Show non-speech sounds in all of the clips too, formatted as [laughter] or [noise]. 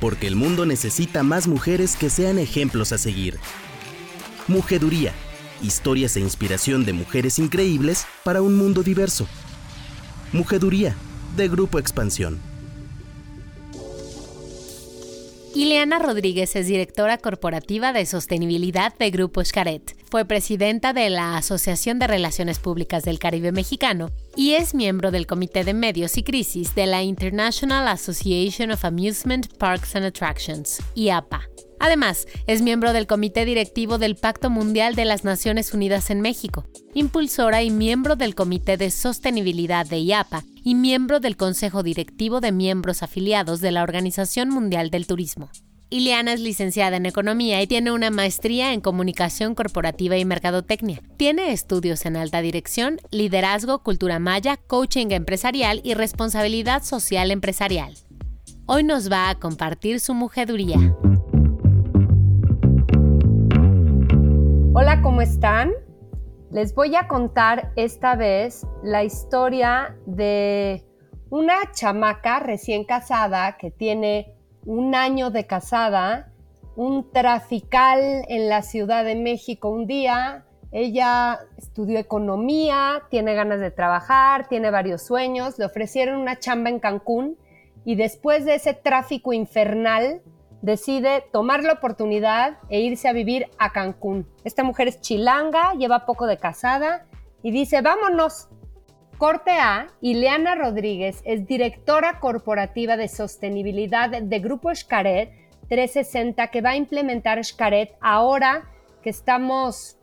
porque el mundo necesita más mujeres que sean ejemplos a seguir. Mujeduría, historias e inspiración de mujeres increíbles para un mundo diverso. Mujeduría, de Grupo Expansión. Ileana Rodríguez es directora corporativa de sostenibilidad de Grupo Xcaret. Fue presidenta de la Asociación de Relaciones Públicas del Caribe Mexicano y es miembro del Comité de Medios y Crisis de la International Association of Amusement Parks and Attractions, IAPA. Además, es miembro del Comité Directivo del Pacto Mundial de las Naciones Unidas en México, impulsora y miembro del Comité de Sostenibilidad de IAPA y miembro del Consejo Directivo de Miembros Afiliados de la Organización Mundial del Turismo. Ileana es licenciada en Economía y tiene una maestría en Comunicación Corporativa y Mercadotecnia. Tiene estudios en alta dirección, liderazgo, cultura maya, coaching empresarial y responsabilidad social empresarial. Hoy nos va a compartir su mujeduría. ¿Cómo están? Les voy a contar esta vez la historia de una chamaca recién casada que tiene un año de casada, un trafical en la Ciudad de México un día. Ella estudió economía, tiene ganas de trabajar, tiene varios sueños, le ofrecieron una chamba en Cancún y después de ese tráfico infernal decide tomar la oportunidad e irse a vivir a Cancún. Esta mujer es chilanga, lleva poco de casada y dice, vámonos. Corte A, Ileana Rodríguez es directora corporativa de sostenibilidad de Grupo Xcaret 360 que va a implementar Xcaret ahora que estamos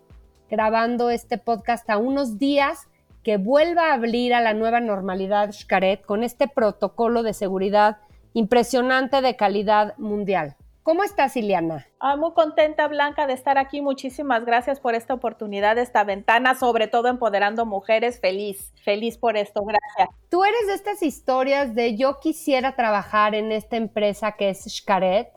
grabando este podcast a unos días que vuelva a abrir a la nueva normalidad Xcaret con este protocolo de seguridad impresionante de calidad mundial. ¿Cómo estás, Ileana? Ah, muy contenta, Blanca, de estar aquí. Muchísimas gracias por esta oportunidad, esta ventana, sobre todo empoderando mujeres. Feliz, feliz por esto. Gracias. Tú eres de estas historias de yo quisiera trabajar en esta empresa que es Xcaret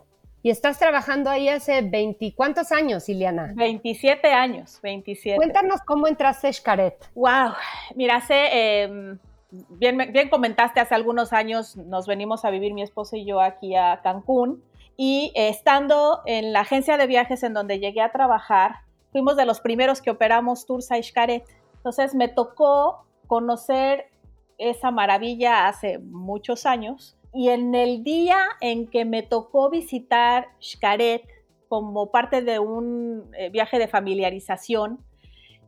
y estás trabajando ahí hace 20, ¿cuántos años, Ileana? 27 años, 27. Cuéntanos cómo entraste a Xcaret. Wow, mira, hace... Em, bien, comentaste, hace algunos años nos venimos a vivir mi esposo y yo aquí a Cancún y estando en la agencia de viajes en donde llegué a trabajar, fuimos de los primeros que operamos Tours a Xcaret. Entonces me tocó conocer esa maravilla hace muchos años y en el día en que me tocó visitar Xcaret como parte de un eh, viaje de familiarización,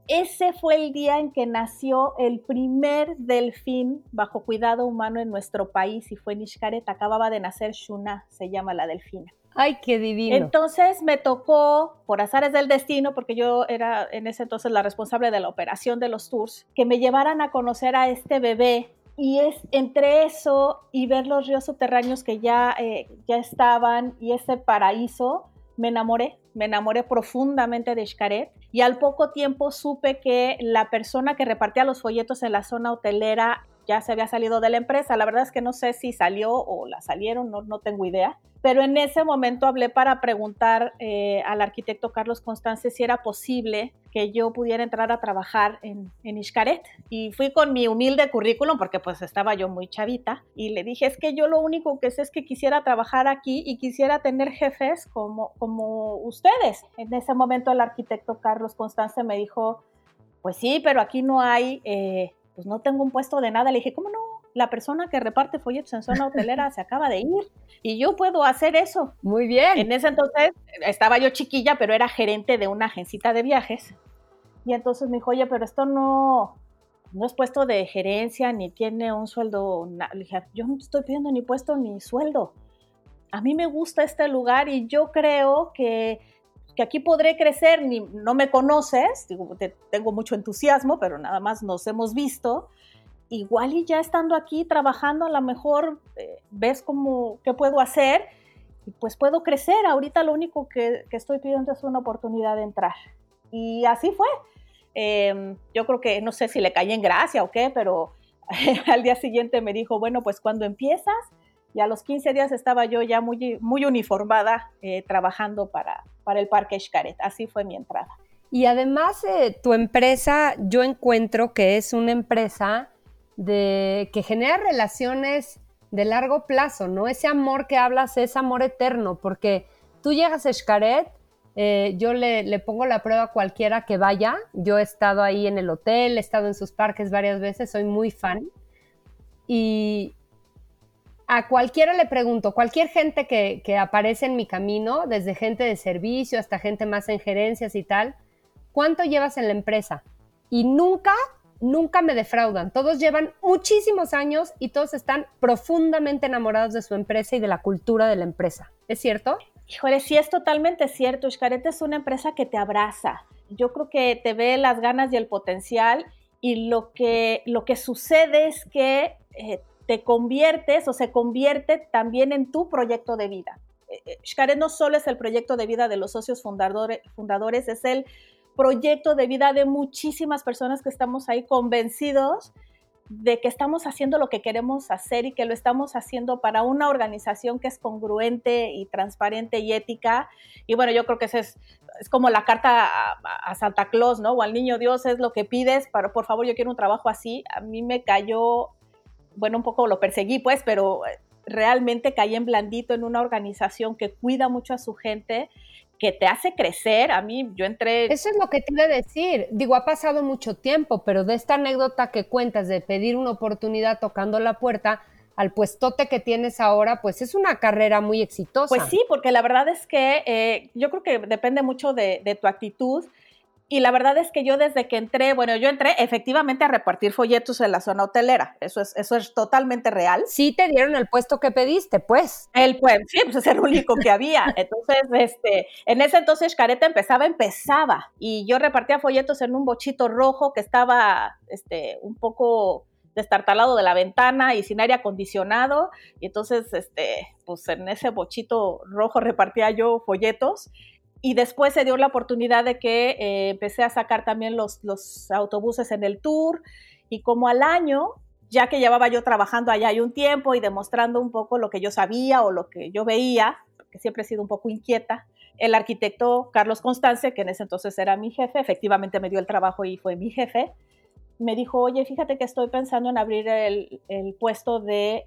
ese fue el día en que nació el primer delfín bajo cuidado humano en nuestro país y fue en. Acababa de nacer Shuna, se llama la delfina. Ay, qué divino. Entonces me tocó, por azares del destino, porque yo era en ese entonces la responsable de la operación de los tours, que me llevaran a conocer a este bebé. Y es entre eso y ver los ríos subterráneos que ya, eh, ya estaban y ese paraíso, me enamoré, me enamoré profundamente de Xcaret y al poco tiempo supe que la persona que repartía los folletos en la zona hotelera ya se había salido de la empresa. La verdad es que no sé si salió o la salieron, no, no tengo idea. Pero en ese momento hablé para preguntar eh, al arquitecto Carlos Constance si era posible que yo pudiera entrar a trabajar en, en Xcaret. Y fui con mi humilde currículum, porque pues estaba yo muy chavita, y le dije, es que yo lo único que sé es que quisiera trabajar aquí y quisiera tener jefes como, como ustedes. En ese momento el arquitecto Carlos Constance me dijo, pues sí, pero aquí no hay, eh, pues no tengo un puesto de nada. Le dije, ¿cómo no? la persona que reparte folletos en zona hotelera se acaba de ir y yo puedo hacer eso. Muy bien. En ese entonces estaba yo chiquilla, pero era gerente de una agencita de viajes. Y entonces me dijo, oye, pero esto no, no es puesto de gerencia ni tiene un sueldo. Le dije, yo no estoy pidiendo ni puesto ni sueldo. A mí me gusta este lugar y yo creo que, que aquí podré crecer. Ni, no me conoces, digo, tengo mucho entusiasmo, pero nada más nos hemos visto igual y ya estando aquí trabajando, a lo mejor eh, ves como qué puedo hacer y pues puedo crecer. Ahorita lo único que, estoy pidiendo es una oportunidad de entrar. Y así fue. Em, yo creo que no sé si le caí en gracia o qué, pero [laughs] al día siguiente me dijo, bueno, pues cuando empiezas, y a los 15 días estaba yo ya muy, muy uniformada eh, trabajando para, para el Parque Xcaret. Así fue mi entrada. Y además, eh, tu empresa, yo encuentro que es una empresa de que genera relaciones de largo plazo, ¿no? Ese amor que hablas es amor eterno, porque tú llegas a Xcaret, eh, yo le, le, pongo la prueba a cualquiera que vaya, yo he estado ahí en el hotel, he estado en sus parques varias veces, soy muy fan, y a cualquiera le pregunto, cualquier gente que, que aparece en mi camino, desde gente de servicio hasta gente más en gerencias y tal, ¿cuánto llevas en la empresa? Y nunca nunca me defraudan. Todos llevan muchísimos años y todos están profundamente enamorados de su empresa y de la cultura de la empresa. ¿Es cierto? Híjole, sí es totalmente cierto. Xcaret es una empresa que te abraza. Yo creo que te ve las ganas y el potencial y lo que, lo que sucede es que eh, te conviertes o se convierte también en tu proyecto de vida. Eh, Xcaret no solo es el proyecto de vida de los socios fundadores, fundadores es el proyecto de vida de muchísimas personas que estamos ahí convencidos de que estamos haciendo lo que queremos hacer y que lo estamos haciendo para una organización que es congruente y transparente y ética. Y bueno, yo creo que es, es como la carta a, Santa Claus, ¿no? O al niño Dios es lo que pides, pero por favor yo quiero un trabajo así. A mí me cayó, bueno, un poco lo perseguí pues, pero realmente caí en blandito en una organización que cuida mucho a su gente que te hace crecer. A mí, yo entré... Eso es lo que te iba a decir. Digo, ha pasado mucho tiempo, pero de esta anécdota que cuentas de pedir una oportunidad tocando la puerta al puestote que tienes ahora, pues es una carrera muy exitosa. Pues sí, porque la verdad es que eh, yo creo que depende mucho de, de tu actitud y la verdad es que yo desde que entré, bueno, yo entré efectivamente a repartir folletos en la zona hotelera. Eso es, eso es totalmente real. Sí te dieron el puesto que pediste, pues. El pues, sí, pues es el único que había. [laughs] Entonces, este, en ese entonces Careta empezaba, empezaba. Y yo repartía folletos en un bochito rojo que estaba, este, un poco destartalado de la ventana y sin aire acondicionado. Y entonces, este, pues en ese bochito rojo repartía yo folletos y después se dio la oportunidad de que eh, empecé a sacar también los, los autobuses en el tour y como al año, ya que llevaba yo trabajando allá un tiempo y demostrando un poco lo que yo sabía o lo que yo veía, porque siempre he sido un poco inquieta, el arquitecto Carlos Constance, que en ese entonces era mi jefe, efectivamente me dio el trabajo y fue mi jefe, me dijo, oye, fíjate que estoy pensando en abrir el, el puesto de eh,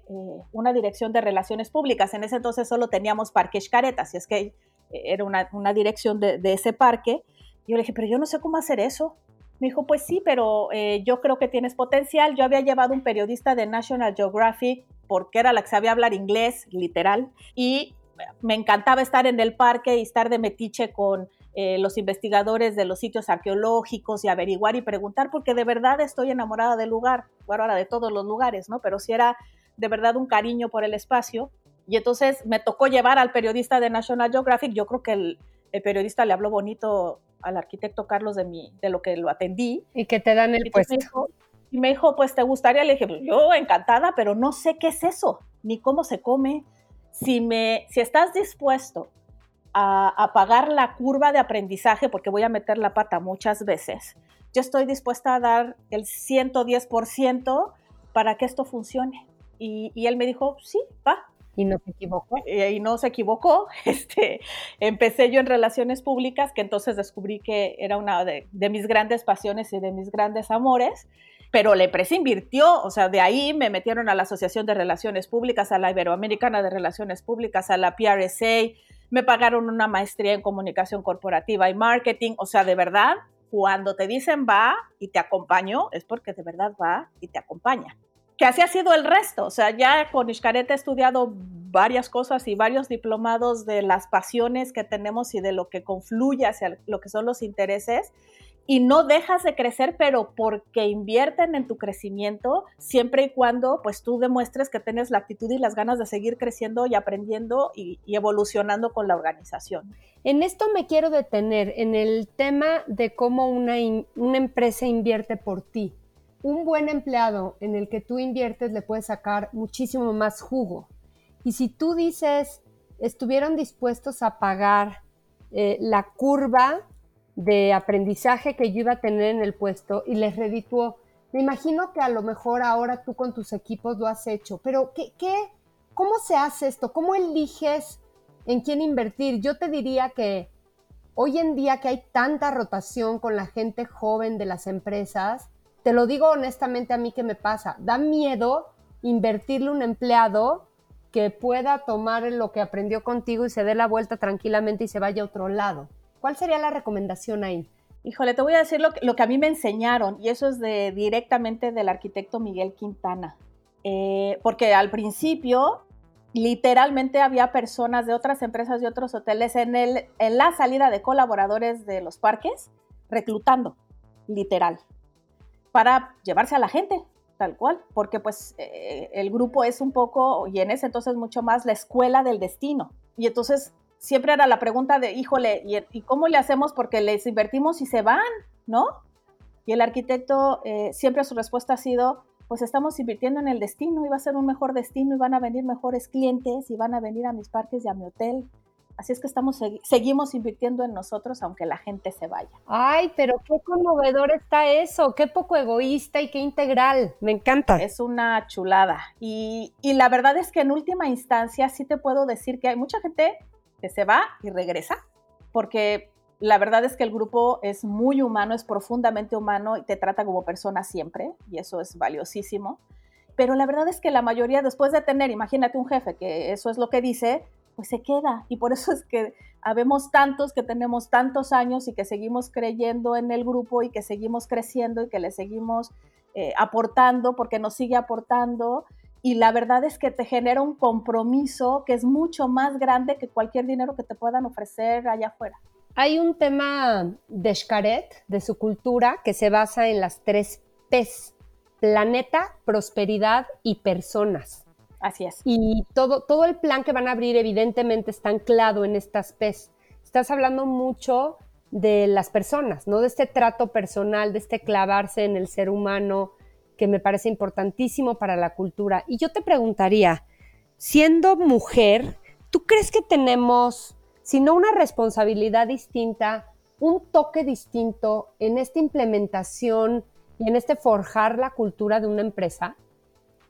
una dirección de relaciones públicas. En ese entonces solo teníamos Parque Xcaretas, y es que era una, una dirección de, de, ese parque. Yo le dije, pero yo no sé cómo hacer eso. Me dijo, pues sí, pero eh, yo creo que tienes potencial. Yo había llevado un periodista de National Geographic porque era la que sabía hablar inglés, literal, y me encantaba estar en el parque y estar de metiche con eh, los investigadores de los sitios arqueológicos y averiguar y preguntar, porque de verdad estoy enamorada del lugar, bueno, ahora de todos los lugares, ¿no? Pero si era de verdad un cariño por el espacio. Y entonces me tocó llevar al periodista de National Geographic. Yo creo que el, el periodista le habló bonito al arquitecto Carlos de, mi, de lo que lo atendí. Y que te dan el puesto. y me dijo, pues te gustaría. Le dije, yo encantada, pero no sé qué es eso, ni cómo se come. Si, me, si estás dispuesto a, a pagar la curva de aprendizaje, porque voy a meter la pata muchas veces, yo estoy dispuesta a dar el 110% para que esto funcione. Y, y él me dijo, sí, va, y no se equivocó. Y, no se equivocó. Este, empecé yo en relaciones públicas, que entonces descubrí que era una de, de, mis grandes pasiones y de mis grandes amores, pero la empresa invirtió, o sea, de ahí me metieron a la Asociación de Relaciones Públicas, a la Iberoamericana de Relaciones Públicas, a la PRSA, me pagaron una maestría en comunicación corporativa y marketing, o sea, de verdad, cuando te dicen va y te acompaño, es porque de verdad va y te acompaña que así ha sido el resto. O sea, ya con Xcaret he estudiado varias cosas y varios diplomados de las pasiones que tenemos y de lo que confluye hacia lo que son los intereses. Y no dejas de crecer, pero porque invierten en tu crecimiento, siempre y cuando pues tú demuestres que tienes la actitud y las ganas de seguir creciendo y aprendiendo y, y evolucionando con la organización. En esto me quiero detener, en el tema de cómo una, una empresa invierte por ti un buen empleado en el que tú inviertes le puedes sacar muchísimo más jugo. Y si tú dices, estuvieron dispuestos a pagar eh, la curva de aprendizaje que yo iba a tener en el puesto y les redituó, me imagino que a lo mejor ahora tú con tus equipos lo has hecho, pero ¿qué, qué, ¿cómo se hace esto? ¿Cómo eliges en quién invertir? Yo te diría que hoy en día que hay tanta rotación con la gente joven de las empresas, te lo digo honestamente a mí que me pasa, da miedo invertirle un empleado que pueda tomar lo que aprendió contigo y se dé la vuelta tranquilamente y se vaya a otro lado? ¿Cuál sería la recomendación ahí? Híjole, te voy a decir lo que, a mí me enseñaron, y eso es de, directamente del arquitecto Miguel Quintana. Eh, porque al principio, literalmente había personas de otras empresas y otros hoteles en, en la salida de colaboradores de los parques, reclutando, literal, para llevarse a la gente, tal cual, porque pues eh, el grupo es un poco, y en ese entonces mucho más, la escuela del destino. Y entonces siempre era la pregunta de, híjole, ¿y, cómo le hacemos porque les invertimos y se van, ¿no? Y el arquitecto eh, siempre su respuesta ha sido, pues estamos invirtiendo en el destino y va a ser un mejor destino y van a venir mejores clientes y van a venir a mis parques y a mi hotel. Así es que estamos seguimos invirtiendo en nosotros aunque la gente se vaya. Ay, pero qué conmovedor está eso, qué poco egoísta y qué integral. Me encanta. Es una chulada. Y, y la verdad es que en última instancia sí te puedo decir que hay mucha gente que se va y regresa, porque la verdad es que el grupo es muy humano, es profundamente humano y te trata como persona siempre, y eso es valiosísimo. Pero la verdad es que la mayoría, después de tener, imagínate un jefe que eso es lo que dice, pues se queda. Y por eso es que habemos tantos que tenemos tantos años y que seguimos creyendo en el grupo y que seguimos creciendo y que le seguimos eh, aportando porque nos sigue aportando y la verdad es que te genera un compromiso que es mucho más grande que cualquier dinero que te puedan ofrecer allá afuera. Hay un tema de Xcaret, de su cultura, que se basa en las tres P's, planeta, prosperidad y personas. Así es. Y todo, todo el plan que van a abrir evidentemente está anclado en estas P's. Estás hablando mucho de las personas, ¿no? De este trato personal, de este clavarse en el ser humano, que me parece importantísimo para la cultura. Y yo te preguntaría, siendo mujer, ¿tú crees que tenemos, si no una responsabilidad distinta, un toque distinto en esta implementación y en este forjar la cultura de una empresa?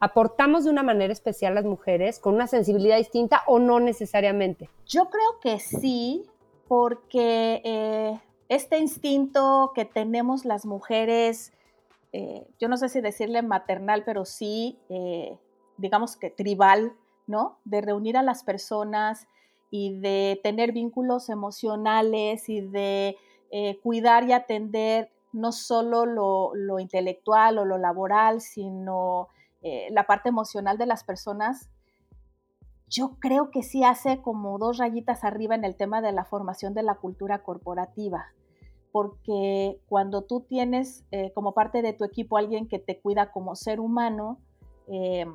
¿Aportamos de una manera especial las mujeres con una sensibilidad distinta o no necesariamente? Yo creo que sí, porque eh, este instinto que tenemos las mujeres eh, yo no sé si decirle maternal, pero sí, eh, digamos que tribal, ¿no? De reunir a las personas y de tener vínculos emocionales y de cuidar y atender no solo lo, intelectual o lo laboral, sino la parte emocional de las personas, yo creo que sí hace como dos rayitas arriba en el tema de la formación de la cultura corporativa porque cuando tú tienes eh, como parte de tu equipo alguien que te cuida como ser humano, eh,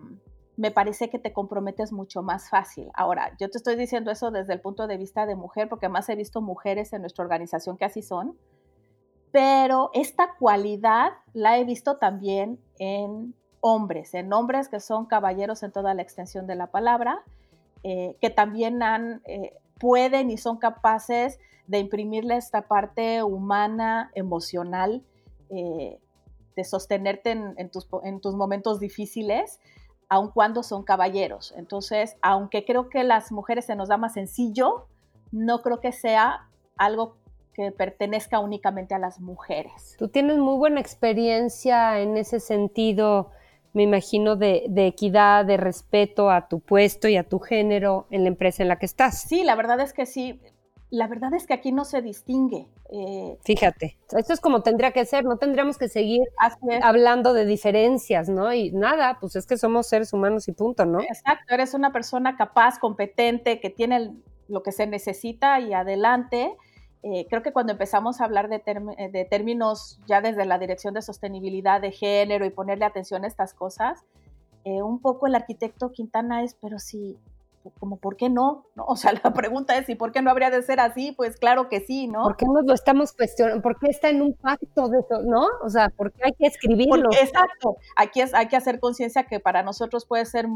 me parece que te comprometes mucho más fácil. Ahora, yo te estoy diciendo eso desde el punto de vista de mujer, porque más he visto mujeres en nuestra organización que así son, pero esta cualidad la he visto también en hombres, en hombres que son caballeros en toda la extensión de la palabra, eh, que también han, pueden y son capaces de imprimirle esta parte humana, emocional, eh, de sostenerte en, tus, en, tus, momentos difíciles, aun cuando son caballeros. Entonces, aunque creo que las mujeres se nos da más sencillo, no creo que sea algo que pertenezca únicamente a las mujeres. Tú tienes muy buena experiencia en ese sentido, me imagino, de, de, equidad, de respeto a tu puesto y a tu género en la empresa en la que estás. Sí, la verdad es que sí la verdad es que aquí no se distingue. Eh, Fíjate, esto es como tendría que ser, no tendríamos que seguir hablando de diferencias, ¿no? Y nada, pues es que somos seres humanos y punto, ¿no? Exacto, eres una persona capaz, competente, que tiene lo que se necesita y adelante. Eh, creo que cuando empezamos a hablar de, de, términos ya desde la dirección de sostenibilidad de género y ponerle atención a estas cosas, eh, un poco el arquitecto Quintana es, pero si como ¿por qué no? no? O sea, [laughs] la pregunta es, ¿y por qué no habría de ser así? Pues claro que sí, ¿no? ¿Por qué nos lo estamos cuestionando? ¿Por qué está en un pacto de eso, no? O sea, ¿por qué hay que escribirlo? exacto, aquí es, hay que hacer conciencia que para nosotros puede ser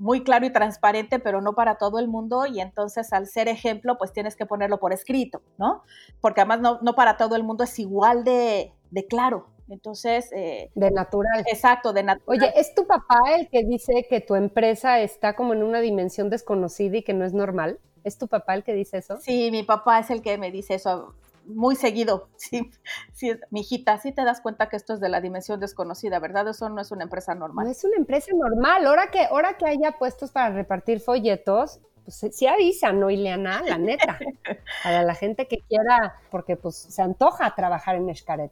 muy claro y transparente, pero no para todo el mundo, y entonces al ser ejemplo, pues tienes que ponerlo por escrito, ¿no? Porque además no, no para todo el mundo es igual de, de claro, entonces... Eh, de natural. Exacto, de natural. Oye, ¿es tu papá el que dice que tu empresa está como en una dimensión desconocida y que no es normal? ¿Es tu papá el que dice eso? Sí, mi papá es el que me dice eso. Muy seguido. [laughs] Sí, sí, mi hijita, sí te das cuenta que esto es de la dimensión desconocida, ¿verdad? Eso no es una empresa normal. No es una empresa normal. Ahora que, ahora que haya puestos para repartir folletos, pues sí avisan, ¿no, Ileana? La neta. [laughs] Para la gente que quiera, porque pues se antoja trabajar en Escaret.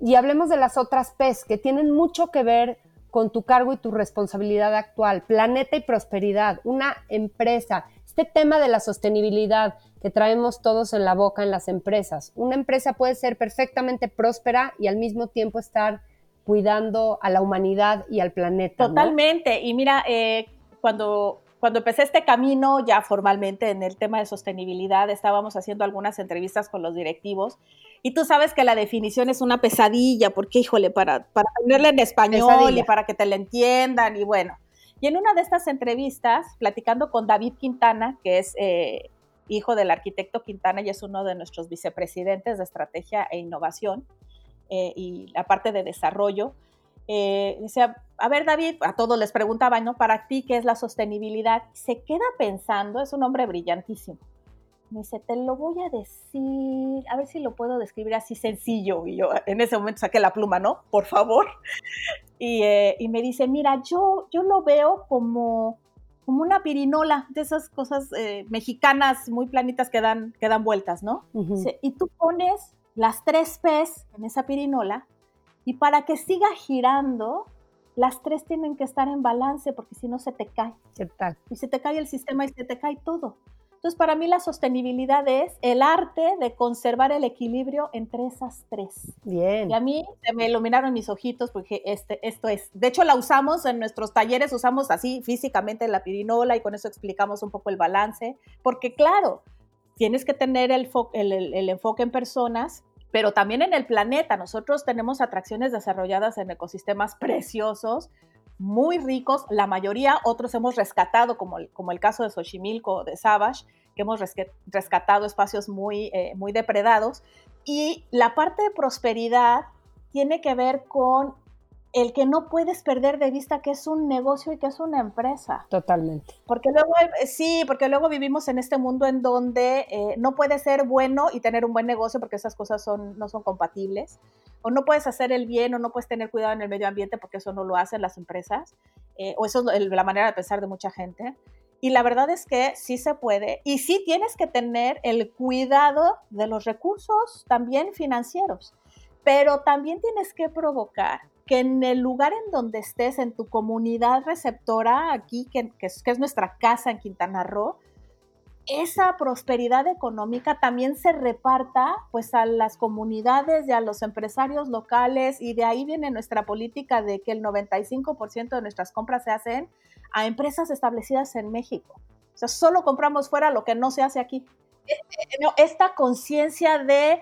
Y hablemos de las otras PES, que tienen mucho que ver con tu cargo y tu responsabilidad actual. Planeta y prosperidad, una empresa. Este tema de la sostenibilidad que traemos todos en la boca en las empresas. Una empresa puede ser perfectamente próspera y al mismo tiempo estar cuidando a la humanidad y al planeta. Totalmente. Y mira, eh, cuando cuando empecé este camino ya formalmente en el tema de sostenibilidad, estábamos haciendo algunas entrevistas con los directivos y tú sabes que la definición es una pesadilla, porque híjole, para, para ponerla en español y para que te la entiendan y bueno. Y en una de estas entrevistas, platicando con David Quintana, que es eh, hijo del arquitecto Quintana y es uno de nuestros vicepresidentes de estrategia e innovación eh, y la parte de desarrollo, eh, decía, a ver David, a todos les preguntaba, ¿no? Para ti, ¿qué es la sostenibilidad? Se queda pensando, es un hombre brillantísimo. Me dice, te lo voy a decir, a ver si lo puedo describir así sencillo. Y yo en ese momento saqué la pluma, ¿no? Por favor. [laughs] Y, eh, y me dice, mira, yo, yo lo veo como, como una pirinola, de esas cosas eh, mexicanas muy planitas que dan, que dan vueltas, ¿no? y tú pones las tres P's en esa pirinola y para que siga girando, las tres tienen que estar en balance porque si no se te cae. Y se te cae el sistema y se te cae todo. Entonces, para mí la sostenibilidad es el arte de conservar el equilibrio entre esas tres. Bien. Y a mí se me iluminaron mis ojitos porque este, esto es, de hecho la usamos en nuestros talleres, usamos así físicamente la pirinola y con eso explicamos un poco el balance, porque claro, tienes que tener el, el enfoque en personas, pero también en el planeta. Nosotros tenemos atracciones desarrolladas en ecosistemas preciosos, muy ricos, la mayoría, otros hemos rescatado, como el, como el caso de Xochimilco, de Savage, que hemos rescatado espacios muy, eh, muy depredados. Y la parte de prosperidad tiene que ver con el que no puedes perder de vista que es un negocio y que es una empresa. Totalmente. Porque luego, sí, porque luego vivimos en este mundo en donde eh, no puedes ser bueno y tener un buen negocio porque esas cosas son, no son compatibles. O no puedes hacer el bien o no puedes tener cuidado en el medio ambiente porque eso no lo hacen las empresas. Eh, o eso es la manera de pensar de mucha gente. Y la verdad es que sí se puede. Y sí tienes que tener el cuidado de los recursos también financieros. Pero también tienes que provocar que en el lugar en donde estés, en tu comunidad receptora, aquí, que, que es nuestra casa en Quintana Roo, esa prosperidad económica también se reparta pues a las comunidades y a los empresarios locales y de ahí viene nuestra política de que el 95% de nuestras compras se hacen a empresas establecidas en México. O sea, solo compramos fuera lo que no se hace aquí. E, e, esta conciencia de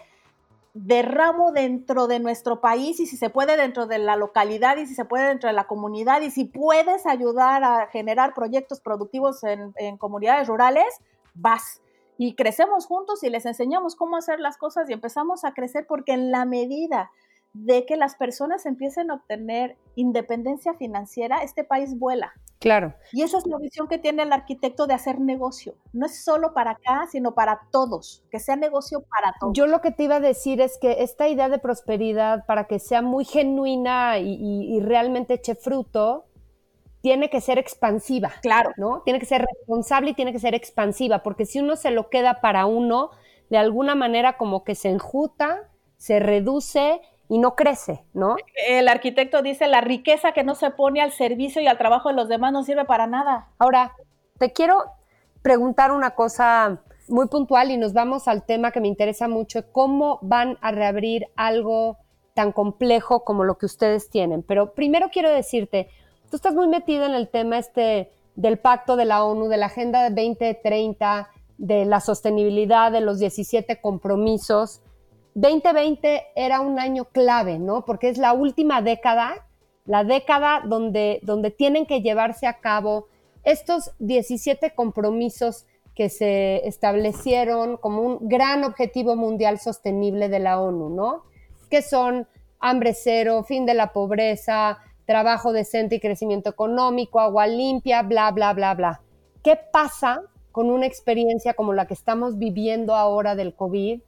derramo dentro de nuestro país y si se puede dentro de la localidad y si se puede dentro de la comunidad y si puedes ayudar a generar proyectos productivos en, comunidades rurales, vas. Y crecemos juntos y les enseñamos cómo hacer las cosas y empezamos a crecer porque en la medida de que las personas empiecen a obtener independencia financiera, este país vuela. Claro. Y esa es la visión que tiene el arquitecto de hacer negocio. No es solo para acá, sino para todos, que sea negocio para todos. Yo lo que te iba a decir es que esta idea de prosperidad, para que sea muy genuina y, realmente eche fruto, tiene que ser expansiva. Claro. ¿No? Tiene que ser responsable y tiene que ser expansiva, porque si uno se lo queda para uno, de alguna manera como que se enjuta, se reduce y no crece, ¿no? El arquitecto dice, la riqueza que no se pone al servicio y al trabajo de los demás no sirve para nada. Ahora, te quiero preguntar una cosa muy puntual y nos vamos al tema que me interesa mucho, cómo van a reabrir algo tan complejo como lo que ustedes tienen. Pero primero quiero decirte, tú estás muy metido en el tema este del pacto de la ONU, de la Agenda 2030, de la sostenibilidad, de los 17 compromisos. 2020 era un año clave, ¿no? Porque es la última década, la década donde, donde tienen que llevarse a cabo estos 17 compromisos que se establecieron como un gran objetivo mundial sostenible de la ONU, ¿no? Que son hambre cero, fin de la pobreza, trabajo decente y crecimiento económico, agua limpia, bla, bla, bla, bla. ¿Qué pasa con una experiencia como la que estamos viviendo ahora del COVID?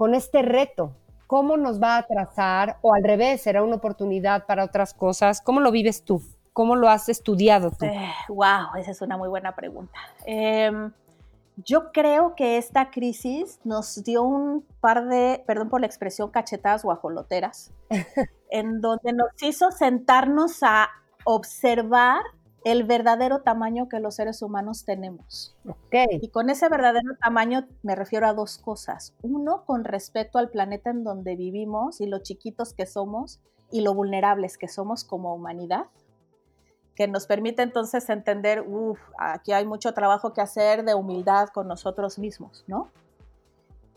con este reto? ¿Cómo nos va a atrasar? O al revés, será una oportunidad para otras cosas. ¿Cómo lo vives tú? ¿Cómo lo has estudiado tú? wow, eh, esa es una muy buena pregunta. Em, yo creo que esta crisis nos dio un par de, perdón por la expresión, cachetadas guajoloteras, [laughs] en donde nos hizo sentarnos a observar el verdadero tamaño que los seres humanos tenemos. Y con ese verdadero tamaño me refiero a dos cosas. Uno, con respecto al planeta en donde vivimos y lo chiquitos que somos y lo vulnerables que somos como humanidad, que nos permite entonces entender, uff, aquí hay mucho trabajo que hacer de humildad con nosotros mismos, ¿no?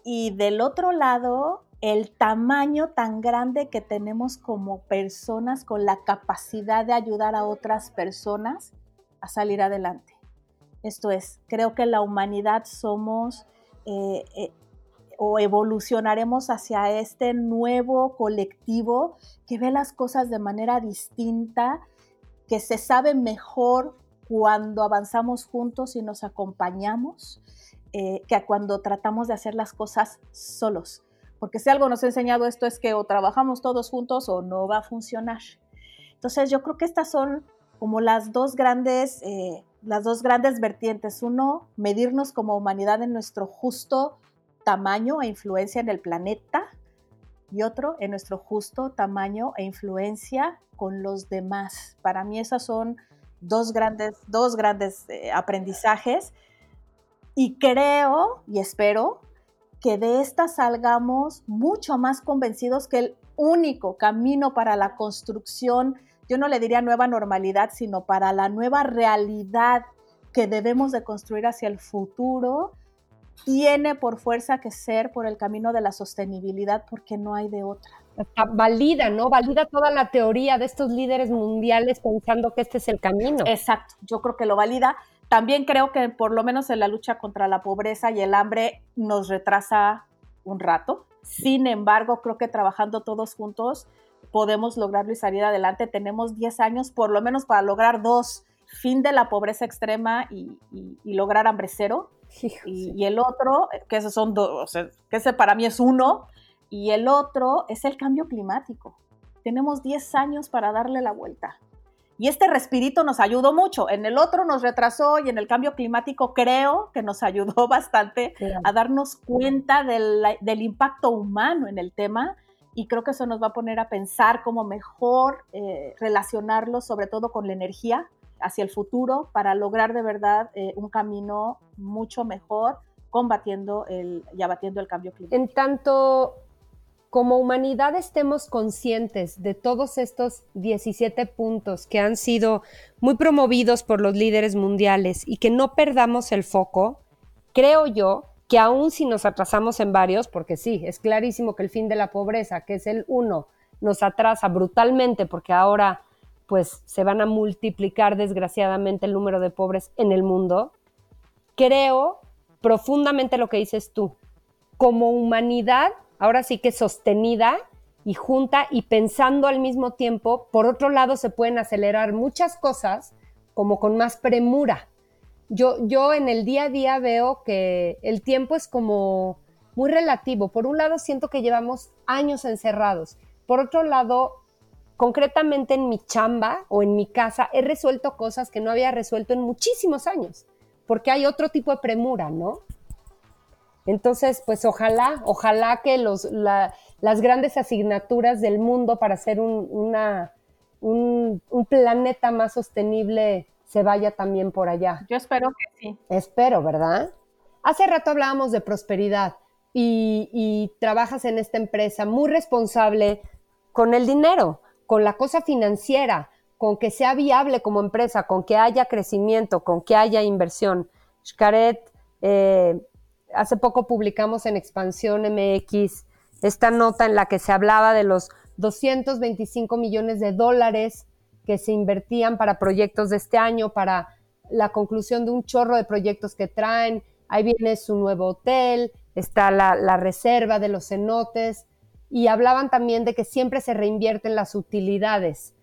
Y del otro lado, el tamaño tan grande que tenemos como personas con la capacidad de ayudar a otras personas a salir adelante. Esto es, creo que la humanidad somos eh, eh, o evolucionaremos hacia este nuevo colectivo que ve las cosas de manera distinta, que se sabe mejor cuando avanzamos juntos y nos acompañamos, eh, que cuando tratamos de hacer las cosas solos porque si algo nos ha enseñado esto es que o trabajamos todos juntos o no va a funcionar. Entonces yo creo que estas son como las dos grandes, eh, las dos grandes vertientes. Uno, medirnos como humanidad en nuestro justo tamaño e influencia en el planeta. Y otro, en nuestro justo tamaño e influencia con los demás. Para mí esas son dos grandes, dos grandes eh, aprendizajes. Y creo y espero que de esta salgamos mucho más convencidos que el único camino para la construcción, yo no le diría nueva normalidad, sino para la nueva realidad que debemos de construir hacia el futuro, tiene por fuerza que ser por el camino de la sostenibilidad, porque no hay de otra. Valida, ¿no? Valida toda la teoría de estos líderes mundiales pensando que este es el camino. Exacto, yo creo que lo valida también creo que por lo menos en la lucha contra la pobreza y el hambre nos retrasa un rato. Sin embargo, creo que trabajando todos juntos podemos lograrlo y salir adelante. Tenemos 10 años por lo menos para lograr dos, fin de la pobreza extrema y, lograr hambre cero. Y, el otro, que esos son dos, que ese para mí es uno, y el otro es el cambio climático. Tenemos 10 años para darle la vuelta. Y este respirito nos ayudó mucho. En el otro nos retrasó y en el cambio climático creo que nos ayudó [laughs] bastante a darnos cuenta del, impacto humano en el tema y creo que eso nos va a poner a pensar cómo mejor eh, relacionarlo, sobre todo con la energía, hacia el futuro para lograr de verdad eh, un camino mucho mejor combatiendo el, y abatiendo el cambio climático. En tanto como humanidad estemos conscientes de todos estos 17 puntos que han sido muy promovidos por los líderes mundiales y que no perdamos el foco, creo yo que aún si nos atrasamos en varios, porque sí, es clarísimo que el fin de la pobreza, que es el uno, nos atrasa brutalmente porque ahora pues se van a multiplicar desgraciadamente el número de pobres en el mundo, creo profundamente lo que dices tú. Como humanidad ahora sí que sostenida y junta y pensando al mismo tiempo, por otro lado se pueden acelerar muchas cosas como con más premura. Yo, yo en el día a día veo que el tiempo es como muy relativo. Por un lado siento que llevamos años encerrados. Por otro lado, concretamente en mi chamba o en mi casa he resuelto cosas que no había resuelto en muchísimos años, porque hay otro tipo de premura, ¿no? Entonces, pues ojalá, ojalá que los, las grandes asignaturas del mundo para hacer un, una, un, planeta más sostenible se vaya también por allá. Yo espero que sí. Espero, ¿verdad? Hace rato hablábamos de prosperidad y, y trabajas en esta empresa muy responsable con el dinero, con la cosa financiera, con que sea viable como empresa, con que haya crecimiento, con que haya inversión. Xcaret, eh, hace poco publicamos en Expansión MX esta nota en la que se hablaba de los 225 millones de dólares que se invertían para proyectos de este año, para la conclusión de un chorro de proyectos que traen. Ahí viene su nuevo hotel, está la, reserva de los cenotes y hablaban también de que siempre se reinvierten las utilidades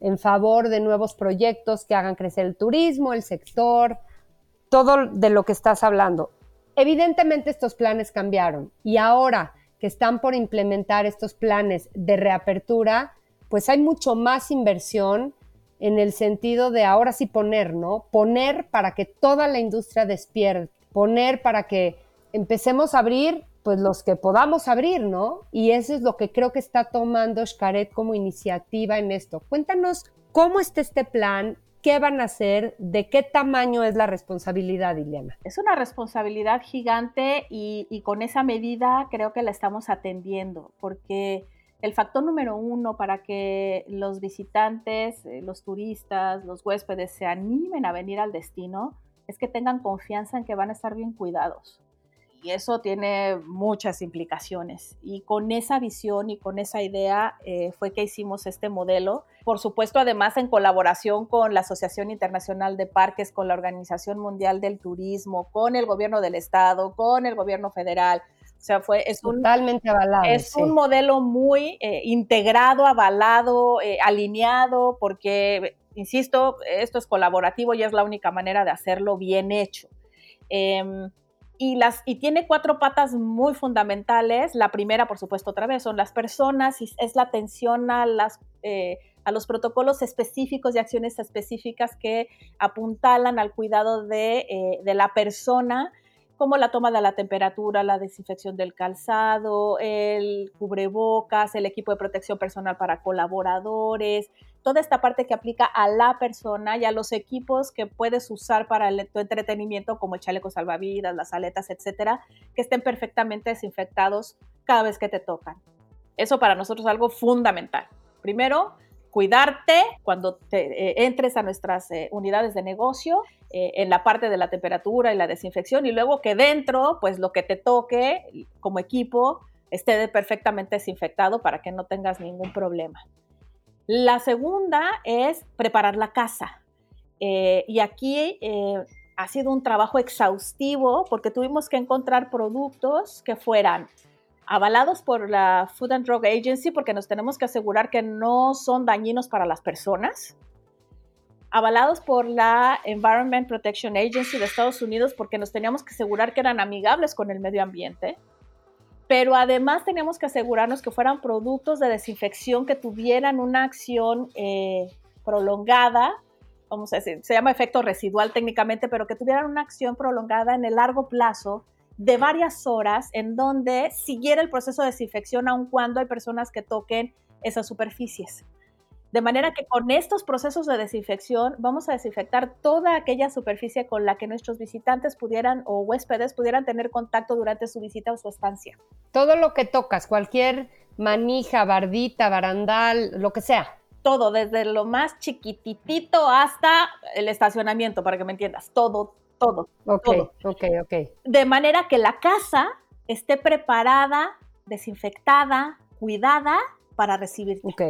en favor de nuevos proyectos que hagan crecer el turismo, el sector, todo de lo que estás hablando. Evidentemente estos planes cambiaron y ahora que están por implementar estos planes de reapertura, pues hay mucho más inversión en el sentido de ahora sí poner, ¿no? Poner para que toda la industria despierte, poner para que empecemos a abrir, pues los que podamos abrir, ¿no? Y eso es lo que creo que está tomando Xcaret como iniciativa en esto. Cuéntanos cómo está este plan, qué van a hacer, de qué tamaño es la responsabilidad, Ileana. Es una responsabilidad gigante y, y con esa medida creo que la estamos atendiendo, porque el factor número uno para que los visitantes, eh, los turistas, los huéspedes se animen a venir al destino es que tengan confianza en que van a estar bien cuidados. Y eso tiene muchas implicaciones. Y con esa visión y con esa idea eh, fue que hicimos este modelo. Por supuesto, además en colaboración con la Asociación Internacional de Parques, con la Organización Mundial del Turismo, con el gobierno del estado, con el gobierno federal, o sea, fue, es un, Totalmente avalado. Es un modelo muy eh, integrado, avalado, eh, alineado, porque, insisto, esto es colaborativo y es la única manera de hacerlo bien hecho. Y, las, y tiene cuatro patas muy fundamentales. La primera, por supuesto, otra vez, son las personas, y es la atención a, las, eh, a los protocolos específicos y acciones específicas que apuntalan al cuidado de, de la persona como la toma de la temperatura, la desinfección del calzado, el cubrebocas, el equipo de protección personal para colaboradores, toda esta parte que aplica a la persona y a los equipos que puedes usar para el, tu entretenimiento, como el chaleco salvavidas, las aletas, etcétera, que estén perfectamente desinfectados cada vez que te tocan. Eso para nosotros es algo fundamental. Primero, cuidarte cuando te, eh, entres a nuestras eh, unidades de negocio eh, en la parte de la temperatura y la desinfección y luego que dentro, pues lo que te toque como equipo esté perfectamente desinfectado para que no tengas ningún problema. La segunda es preparar la casa. y aquí ha sido un trabajo exhaustivo porque tuvimos que encontrar productos que fueran avalados por la Food and Drug Agency porque nos tenemos que asegurar que no son dañinos para las personas, avalados por la Environment Protection Agency de Estados Unidos porque nos teníamos que asegurar que eran amigables con el medio ambiente, pero además teníamos que asegurarnos que fueran productos de desinfección que tuvieran una acción eh, prolongada, vamos a decir, se llama efecto residual técnicamente, pero que tuvieran una acción prolongada en el largo plazo de varias horas en donde siguiera el proceso de desinfección aun cuando hay personas que toquen esas superficies. De manera que con estos procesos de desinfección vamos a desinfectar toda aquella superficie con la que nuestros visitantes pudieran o huéspedes pudieran tener contacto durante su visita o su estancia. Todo lo que tocas, cualquier manija, bardita, barandal, lo que sea. Todo, desde lo más chiquititito hasta el estacionamiento, para que me entiendas. Todo, todo. Ok, todo. ok, ok. De manera que la casa esté preparada, desinfectada, cuidada para recibirte. Ok.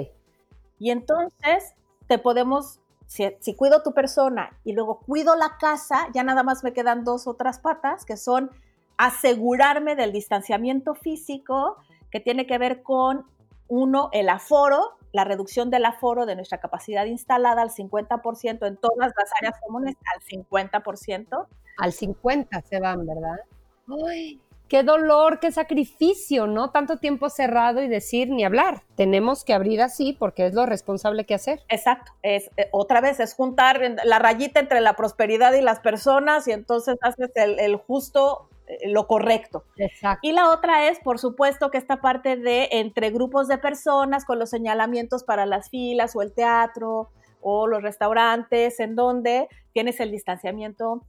Y entonces te podemos, si, si, cuido tu persona y luego cuido la casa, ya nada más me quedan dos otras patas, que son asegurarme del distanciamiento físico, que tiene que ver con, uno, el aforo, la reducción del aforo de nuestra capacidad instalada al 50% en todas las áreas comunes, al 50%. Al 50 se van, ¿verdad? ¡Ay! Qué dolor, qué sacrificio, ¿no? Tanto tiempo cerrado y decir ni hablar. Tenemos que abrir así porque es lo responsable que hacer. Exacto. Es eh, otra vez es juntar la rayita entre la prosperidad y las personas y entonces haces el, el justo lo correcto. Exacto. Y la otra es, por supuesto, que esta parte de entre grupos de personas con los señalamientos para las filas o el teatro o los restaurantes, en donde tienes el distanciamiento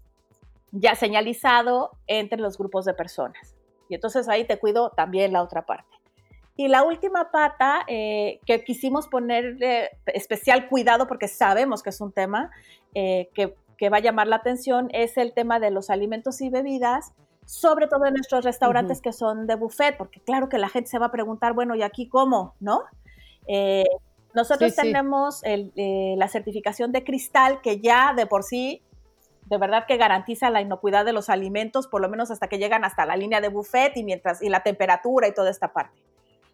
ya señalizado entre los grupos de personas. Y entonces ahí te cuido también la otra parte. Y la última pata eh, que quisimos poner especial cuidado porque sabemos que es un tema eh, que, que va a llamar la atención es el tema de los alimentos y bebidas sobre todo en nuestros restaurantes uh -huh. que son de buffet, porque claro que la gente se va a preguntar, bueno, ¿y aquí cómo? ¿No? Eh, nosotros sí, tenemos sí. El, eh, la certificación de cristal que ya de por sí, de verdad que garantiza la inocuidad de los alimentos, por lo menos hasta que llegan hasta la línea de buffet y, mientras, y la temperatura y toda esta parte.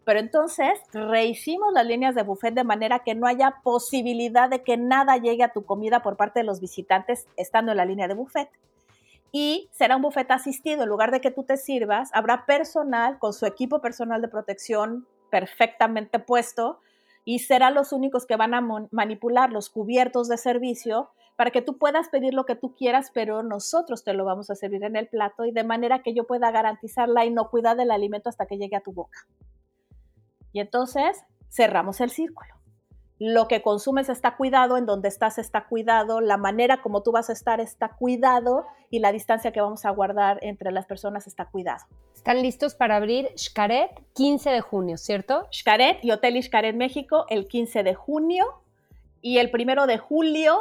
Pero entonces rehicimos las líneas de buffet de manera que no haya posibilidad de que nada llegue a tu comida por parte de los visitantes estando en la línea de buffet y será un buffet asistido. En lugar de que tú te sirvas, habrá personal con su equipo personal de protección perfectamente puesto y serán los únicos que van a manipular los cubiertos de servicio para que tú puedas pedir lo que tú quieras, pero nosotros te lo vamos a servir en el plato y de manera que yo pueda garantizar la inocuidad del alimento hasta que llegue a tu boca. Y entonces cerramos el círculo lo que consumes está cuidado, en donde estás está cuidado, la manera como tú vas a estar está cuidado y la distancia que vamos a guardar entre las personas está cuidado. Están listos para abrir Xcaret 15 de junio, ¿cierto? Xcaret y Hotel Xcaret México el 15 de junio y el primero de julio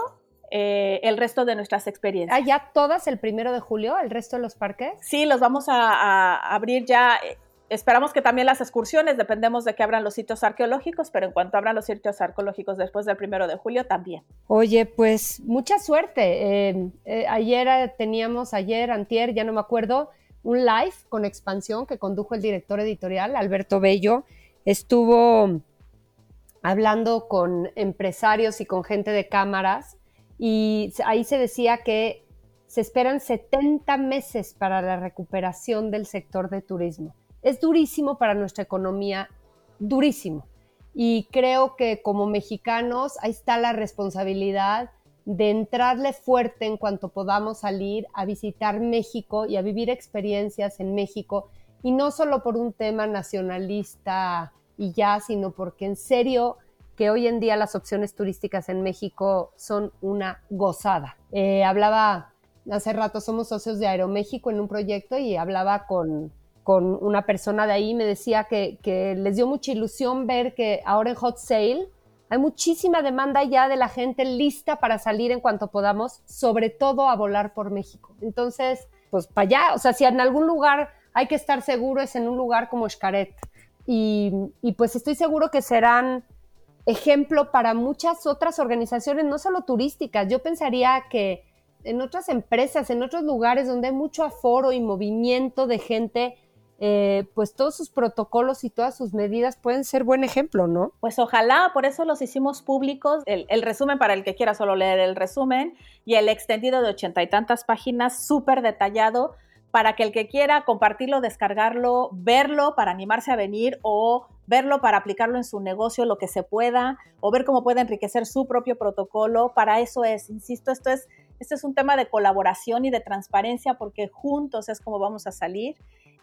eh, el resto de nuestras experiencias. ¿Ah, ya todas el primero de julio, el resto de los parques? Sí, los vamos a abrir ya eh, Esperamos que también las excursiones, dependemos de que abran los sitios arqueológicos, pero en cuanto abran los sitios arqueológicos después del primero de julio también. Oye, pues mucha suerte. Eh, eh, ayer teníamos, ayer, antier, ya no me acuerdo, un live con expansión que condujo el director editorial, Alberto Bello. Estuvo hablando con empresarios y con gente de cámaras y ahí se decía que se esperan 70 meses para la recuperación del sector de turismo es durísimo para nuestra economía, durísimo. Y creo que como mexicanos ahí está la responsabilidad de entrarle fuerte en cuanto podamos salir a visitar México y a vivir experiencias en México, y no solo por un tema nacionalista y ya, sino porque en serio que hoy en día las opciones turísticas en México son una gozada. Eh, hablaba hace rato, somos socios de Aeroméxico en un proyecto y hablaba con con una persona de ahí, me decía que, les dio mucha ilusión ver que ahora en Hot Sale hay muchísima demanda ya de la gente lista para salir en cuanto podamos, sobre todo a volar por México. Entonces, pues para allá, o sea, si en algún lugar hay que estar seguro es en un lugar como Xcaret. Y, y pues estoy seguro que serán ejemplo para muchas otras organizaciones, no solo turísticas. Yo pensaría que en otras empresas, en otros lugares donde hay mucho aforo y movimiento de gente, eh, pues todos sus protocolos y todas sus medidas pueden ser buen ejemplo, ¿no? Pues ojalá, por eso los hicimos públicos, el, resumen para el que quiera solo leer el resumen y el extendido de ochenta y tantas páginas, súper detallado, para que el que quiera compartirlo, descargarlo, verlo para animarse a venir o verlo para aplicarlo en su negocio, lo que se pueda, o ver cómo puede enriquecer su propio protocolo. Para eso es, insisto, esto es, este es un tema de colaboración y de transparencia porque juntos es como vamos a salir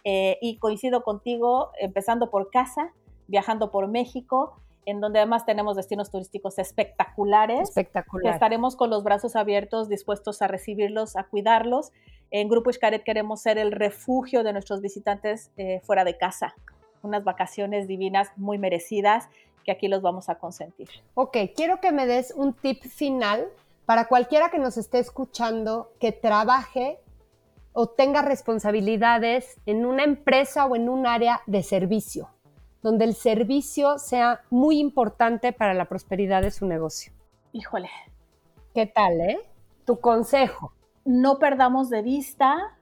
eh, y coincido contigo, empezando por casa, viajando por México, en donde además tenemos destinos turísticos espectaculares. Espectacular. Estaremos con los brazos abiertos, dispuestos a recibirlos, a cuidarlos. En Grupo Xcaret queremos ser el refugio de nuestros visitantes eh, fuera de casa. Unas vacaciones divinas muy merecidas que aquí los vamos a consentir. Ok, quiero que me des un tip final para cualquiera que nos esté escuchando que trabaje o tenga responsabilidades en una empresa o en un área de servicio, donde el servicio sea muy importante para la prosperidad de su negocio. Híjole. ¿Qué tal, eh? Tu consejo. No perdamos de vista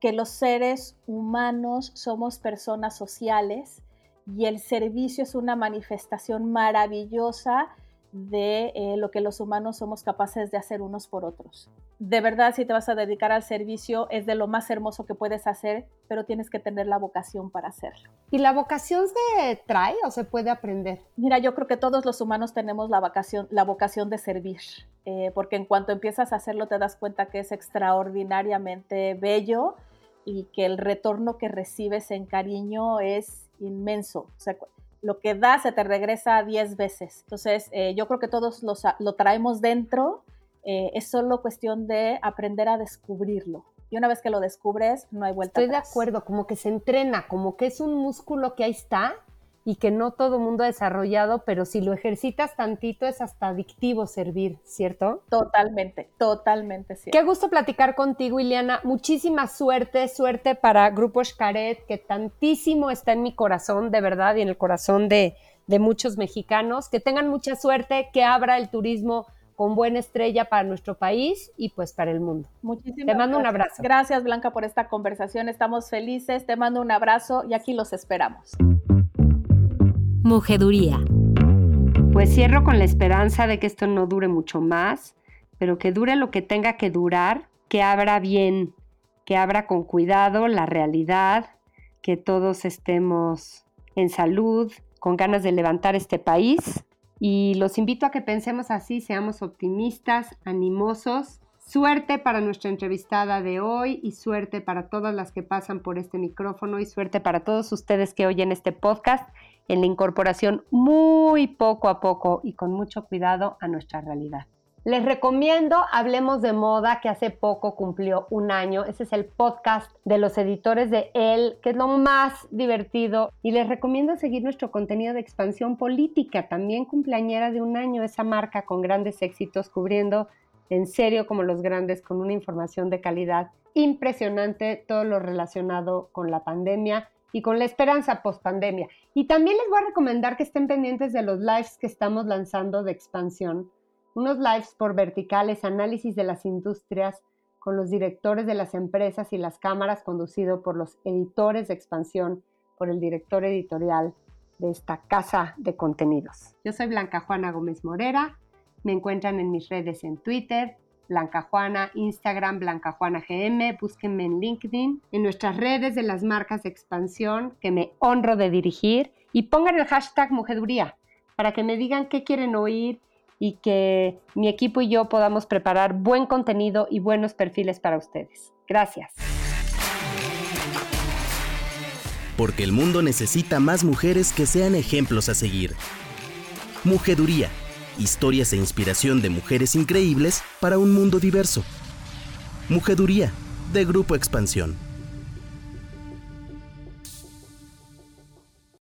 que los seres humanos somos personas sociales y el servicio es una manifestación maravillosa de eh, lo que los humanos somos capaces de hacer unos por otros. De verdad, si te vas a dedicar al servicio, es de lo más hermoso que puedes hacer, pero tienes que tener la vocación para hacerlo. ¿Y la vocación se trae o se puede aprender? Mira, yo creo que todos los humanos tenemos la vocación, la vocación de servir, eh, porque en cuanto empiezas a hacerlo te das cuenta que es extraordinariamente bello y que el retorno que recibes en cariño es inmenso. O sea, lo que da se te regresa 10 veces. Entonces, eh, yo creo que todos lo traemos dentro, eh, es solo cuestión de aprender a descubrirlo. Y una vez que lo descubres, no hay vuelta. Estoy de acuerdo, como que se entrena, como que es un músculo que ahí está y que no todo mundo ha desarrollado, pero si lo ejercitas tantito es hasta adictivo servir, ¿cierto? Totalmente, totalmente cierto. Qué gusto platicar contigo, Ileana. Muchísima suerte, suerte para Grupo Xcaret, que tantísimo está en mi corazón, de verdad, y en el corazón de, de muchos mexicanos. Que tengan mucha suerte, que abra el turismo con buena estrella para nuestro país y pues para el mundo. Muchísimas Te mando un abrazo. Gracias, Blanca, por esta conversación. Estamos felices. Te mando un abrazo y aquí los esperamos. Mujeduría. Pues cierro con la esperanza de que esto no dure mucho más, pero que dure lo que tenga que durar, que abra bien que abra con cuidado la realidad, que todos estemos en salud, con ganas de levantar este país. Y los invito a que pensemos así, seamos optimistas, animosos. Suerte para nuestra entrevistada de hoy y suerte para todas las que pasan por este micrófono y suerte para todos ustedes que oyen este podcast en la incorporación muy poco a poco y con mucho cuidado a nuestra realidad. Les recomiendo Hablemos de Moda, que hace poco cumplió un año. Ese es el podcast de los editores de él, que es lo más divertido. Y les recomiendo seguir nuestro contenido de expansión política, también cumpleañera de un año, esa marca con grandes éxitos, cubriendo en serio como los grandes, con una información de calidad impresionante, todo lo relacionado con la pandemia y con la esperanza post pandemia. Y también les voy a recomendar que estén pendientes de los lives que estamos lanzando de expansión unos lives por verticales, análisis de las industrias con los directores de las empresas y las cámaras, conducido por los editores de expansión, por el director editorial de esta casa de contenidos. Yo soy Blanca Juana Gómez Morera, me encuentran en mis redes en Twitter, Blanca Juana, Instagram, Blanca Juana GM, búsquenme en LinkedIn, en nuestras redes de las marcas de expansión que me honro de dirigir y pongan el hashtag Mujeduría para que me digan qué quieren oír y que mi equipo y yo podamos preparar buen contenido y buenos perfiles para ustedes. Gracias. Porque el mundo necesita más mujeres que sean ejemplos a seguir. Mujeduría. Historias e inspiración de mujeres increíbles para un mundo diverso. Mujeduría, de Grupo Expansión.